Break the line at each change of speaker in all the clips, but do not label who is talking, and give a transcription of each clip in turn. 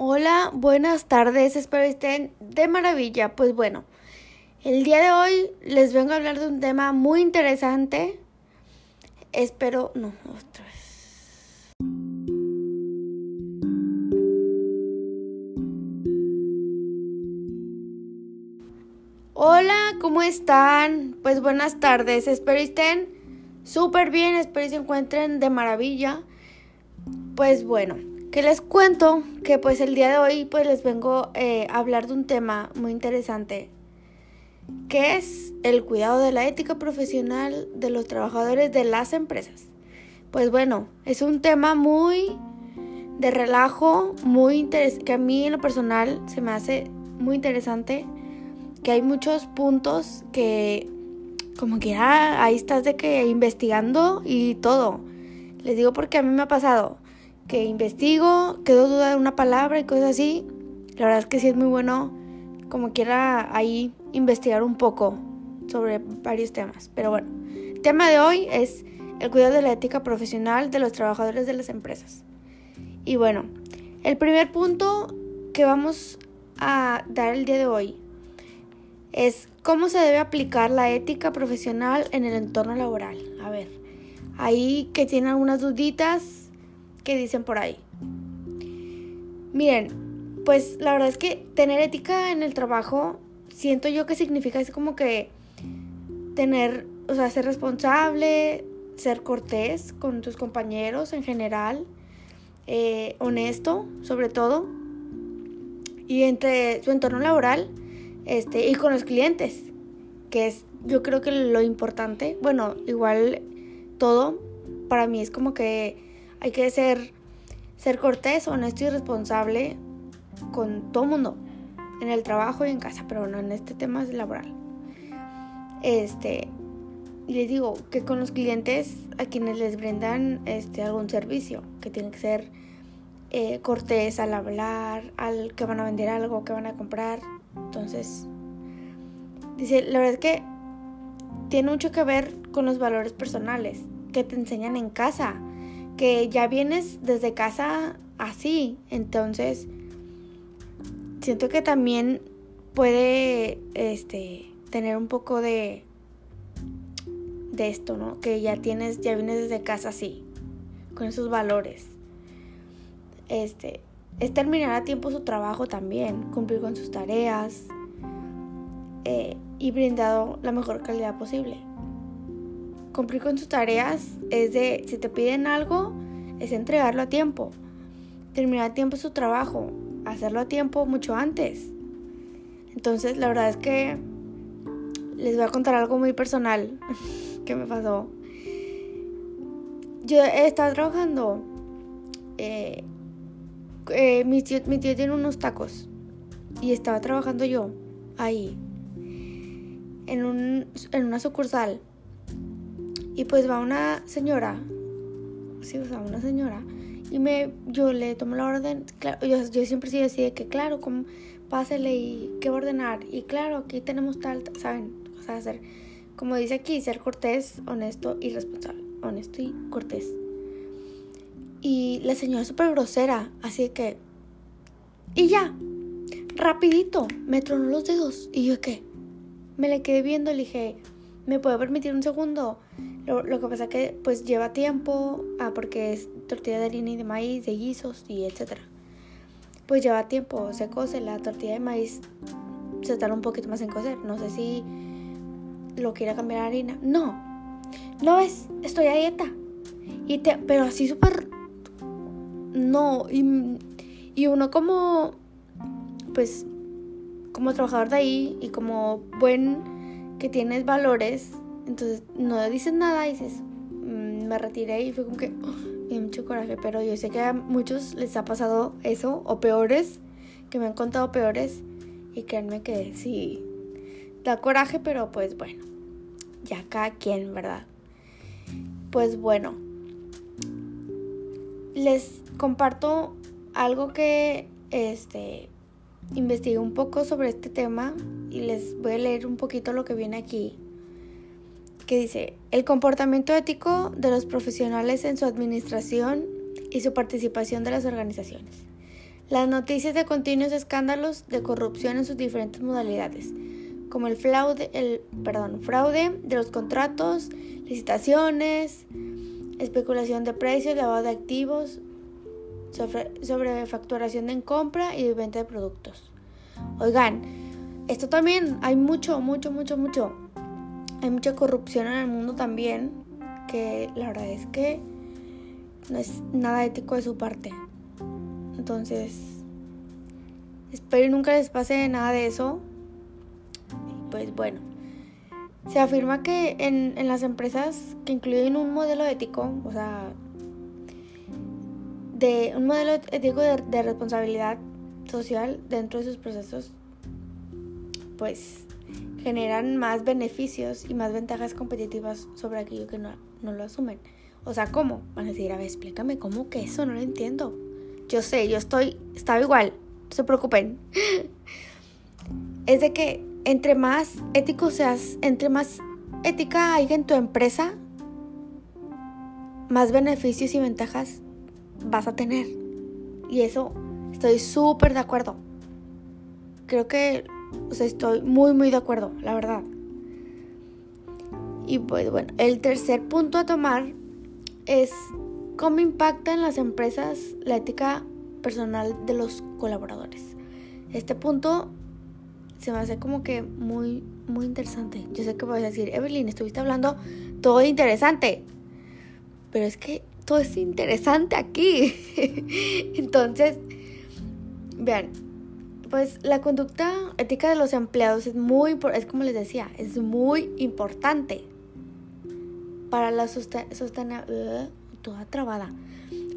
Hola, buenas tardes, espero estén de maravilla. Pues bueno, el día de hoy les vengo a hablar de un tema muy interesante. Espero, no, otra vez. Hola, ¿cómo están? Pues buenas tardes, espero estén súper bien, espero se encuentren de maravilla. Pues bueno, que les cuento que pues el día de hoy pues les vengo eh, a hablar de un tema muy interesante que es el cuidado de la ética profesional de los trabajadores de las empresas. Pues bueno, es un tema muy de relajo, muy interesante, que a mí en lo personal se me hace muy interesante, que hay muchos puntos que como que ya ahí estás de que investigando y todo. Les digo porque a mí me ha pasado que investigo, quedo duda de una palabra y cosas así. La verdad es que sí es muy bueno, como quiera, ahí investigar un poco sobre varios temas. Pero bueno, el tema de hoy es el cuidado de la ética profesional de los trabajadores de las empresas. Y bueno, el primer punto que vamos a dar el día de hoy es cómo se debe aplicar la ética profesional en el entorno laboral. A ver, ahí que tienen algunas duditas, que dicen por ahí. Miren, pues la verdad es que tener ética en el trabajo, siento yo que significa es como que tener, o sea, ser responsable, ser cortés con tus compañeros en general, eh, honesto sobre todo, y entre su entorno laboral este, y con los clientes, que es yo creo que lo importante, bueno, igual todo para mí es como que hay que ser, ser cortés, honesto y responsable con todo mundo, en el trabajo y en casa, pero no en este tema es laboral. Este, y les digo que con los clientes a quienes les brindan este, algún servicio, que tiene que ser eh, cortés al hablar, al que van a vender algo, que van a comprar. Entonces, dice, la verdad es que tiene mucho que ver con los valores personales que te enseñan en casa que ya vienes desde casa así. Entonces, siento que también puede este tener un poco de de esto, ¿no? Que ya tienes ya vienes desde casa así, con esos valores. Este, es terminar a tiempo su trabajo también, cumplir con sus tareas eh, y brindado la mejor calidad posible cumplir con sus tareas es de, si te piden algo, es entregarlo a tiempo, terminar a tiempo su trabajo, hacerlo a tiempo mucho antes. Entonces, la verdad es que les voy a contar algo muy personal que me pasó. Yo estaba trabajando, eh, eh, mi, tío, mi tío tiene unos tacos y estaba trabajando yo ahí, en, un, en una sucursal y pues va una señora, sí, o sea, una señora, y me, yo le tomo la orden, claro, yo, yo siempre sí así de que, claro, como, pásele y qué ordenar, y claro, aquí tenemos tal, ¿saben? O sea, hacer, como dice aquí, ser cortés, honesto y responsable, honesto y cortés. Y la señora es súper grosera, así que, y ya, rapidito, me tronó los dedos, y yo, ¿qué? Me le quedé viendo, le dije, ¿me puedo permitir un segundo? Lo, que pasa que pues lleva tiempo, ah, porque es tortilla de harina y de maíz, de guisos y etcétera. Pues lleva tiempo, se cose la tortilla de maíz, se tarda un poquito más en cocer. No sé si lo quiere cambiar a harina. No, no ves, estoy a dieta. Y te, pero así súper... No, y, y uno como, pues, como trabajador de ahí y como buen que tienes valores, entonces no dices nada, dices, mm, me retiré y fue como que oh, mucho coraje, pero yo sé que a muchos les ha pasado eso o peores, que me han contado peores y créanme que sí, da coraje, pero pues bueno, ya cada quien, ¿verdad? Pues bueno, les comparto algo que este investigué un poco sobre este tema y les voy a leer un poquito lo que viene aquí que dice, el comportamiento ético de los profesionales en su administración y su participación de las organizaciones. las noticias de continuos escándalos de corrupción en sus diferentes modalidades, como el fraude, el, perdón, fraude de los contratos, licitaciones, especulación de precios, lavado de activos, sobre, facturación en compra y venta de productos. Oigan, esto también hay mucho, mucho, mucho, mucho. Hay mucha corrupción en el mundo también, que la verdad es que no es nada ético de su parte. Entonces, espero nunca les pase nada de eso. Pues bueno, se afirma que en, en las empresas que incluyen un modelo ético, o sea, de un modelo ético de, de responsabilidad social dentro de sus procesos, pues generan más beneficios y más ventajas competitivas sobre aquello que no, no lo asumen. O sea, ¿cómo? Van a decir, a ver, explícame cómo que eso, no lo entiendo. Yo sé, yo estoy, estaba igual, no se preocupen. es de que entre más ético seas, entre más ética hay en tu empresa, más beneficios y ventajas vas a tener. Y eso estoy súper de acuerdo. Creo que, o sea, estoy muy, muy de acuerdo, la verdad. Y pues bueno, el tercer punto a tomar es cómo impacta en las empresas la ética personal de los colaboradores. Este punto se me hace como que muy, muy interesante. Yo sé que vas a decir, Evelyn, estuviste hablando todo interesante. Pero es que todo es interesante aquí. Entonces, vean, pues la conducta ética de los empleados es muy, es como les decía, es muy importante para la sostenibilidad, toda trabada,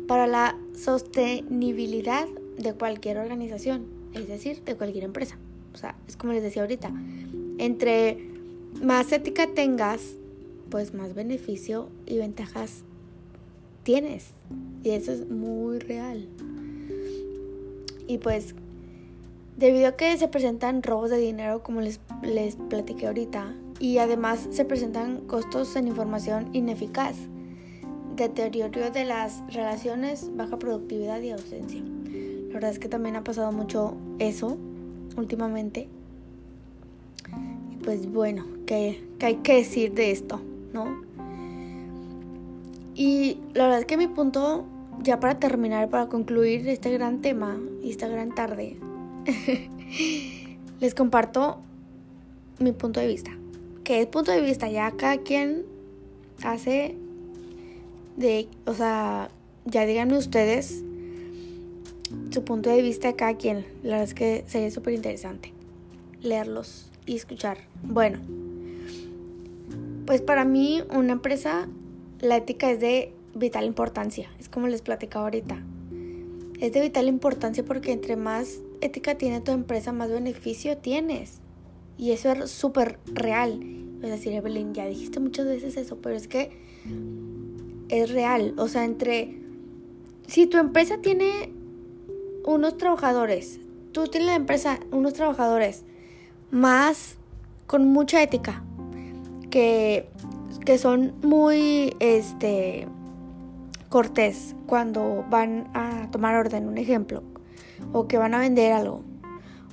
para la sostenibilidad de cualquier organización, es decir, de cualquier empresa. O sea, es como les decía ahorita, entre más ética tengas, pues más beneficio y ventajas tienes. Y eso es muy real. Y pues, debido a que se presentan robos de dinero, como les, les platiqué ahorita, y además se presentan costos en información ineficaz, deterioro de las relaciones, baja productividad y ausencia. La verdad es que también ha pasado mucho eso últimamente. Pues bueno, ¿qué, ¿qué, hay que decir de esto? ¿No? Y la verdad es que mi punto, ya para terminar, para concluir este gran tema y esta gran tarde, les comparto mi punto de vista que es punto de vista, ya cada quien hace de, o sea, ya díganme ustedes su punto de vista de cada quien. La verdad es que sería súper interesante leerlos y escuchar. Bueno, pues para mí una empresa, la ética es de vital importancia, es como les platicaba ahorita. Es de vital importancia porque entre más ética tiene tu empresa, más beneficio tienes. Y eso es súper real. Es decir, Evelyn, ya dijiste muchas veces eso, pero es que es real. O sea, entre... Si tu empresa tiene unos trabajadores, tú tienes la empresa, unos trabajadores más con mucha ética, que, que son muy, este, cortés cuando van a tomar orden, un ejemplo, o que van a vender algo,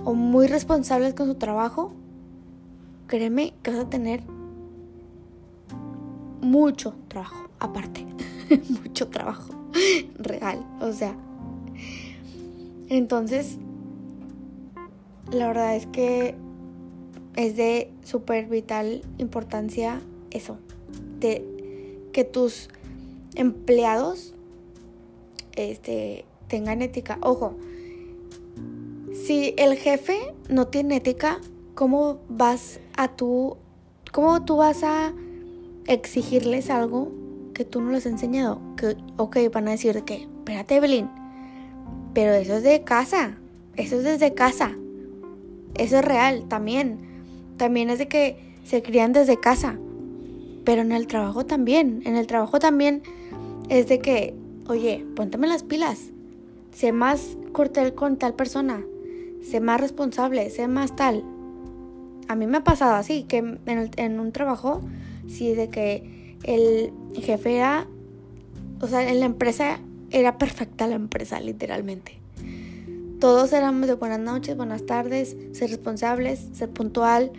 o muy responsables con su trabajo, créeme que vas a tener mucho trabajo, aparte, mucho trabajo real, o sea. Entonces, la verdad es que es de súper vital importancia eso, de que tus empleados este, tengan ética. Ojo, si el jefe no tiene ética, ¿cómo vas a tú, cómo tú vas a exigirles algo que tú no les has enseñado? Que, ok, van a decir que, espérate Evelyn, pero eso es de casa, eso es desde casa, eso es real también, también es de que se crían desde casa, pero en el trabajo también, en el trabajo también es de que, oye, póntame las pilas, sé más cortel con tal persona, sé más responsable, sé más tal, a mí me ha pasado así, que en, un trabajo, sí, de que el jefe era, o sea, en la empresa era perfecta la empresa, literalmente. todos éramos de buenas noches, buenas tardes, ser responsables, ser puntual,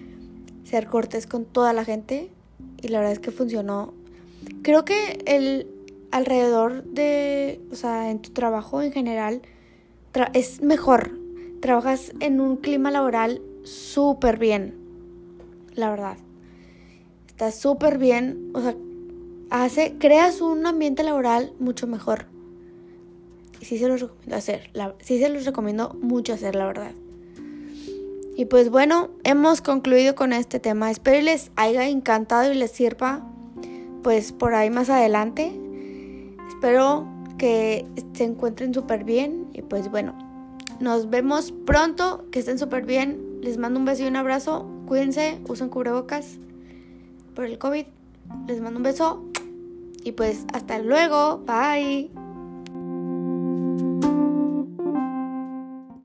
ser cortés con toda la gente. Y la verdad es que funcionó. Creo que el alrededor de, o sea, en tu trabajo en general, es mejor. Trabajas en un clima laboral súper bien, la verdad. Está súper bien, o sea, hace, creas un ambiente laboral mucho mejor. Y sí se los recomiendo hacer, sí se los recomiendo mucho hacer, la verdad. Y pues bueno, hemos concluido con este tema. Espero les haya encantado y les sirva pues por ahí más adelante. Espero que se encuentren súper bien y pues bueno, nos vemos pronto, que estén súper bien. Les mando un beso y un abrazo. Cuídense, usen cubrebocas por el COVID. Les mando un beso y pues hasta luego. Bye.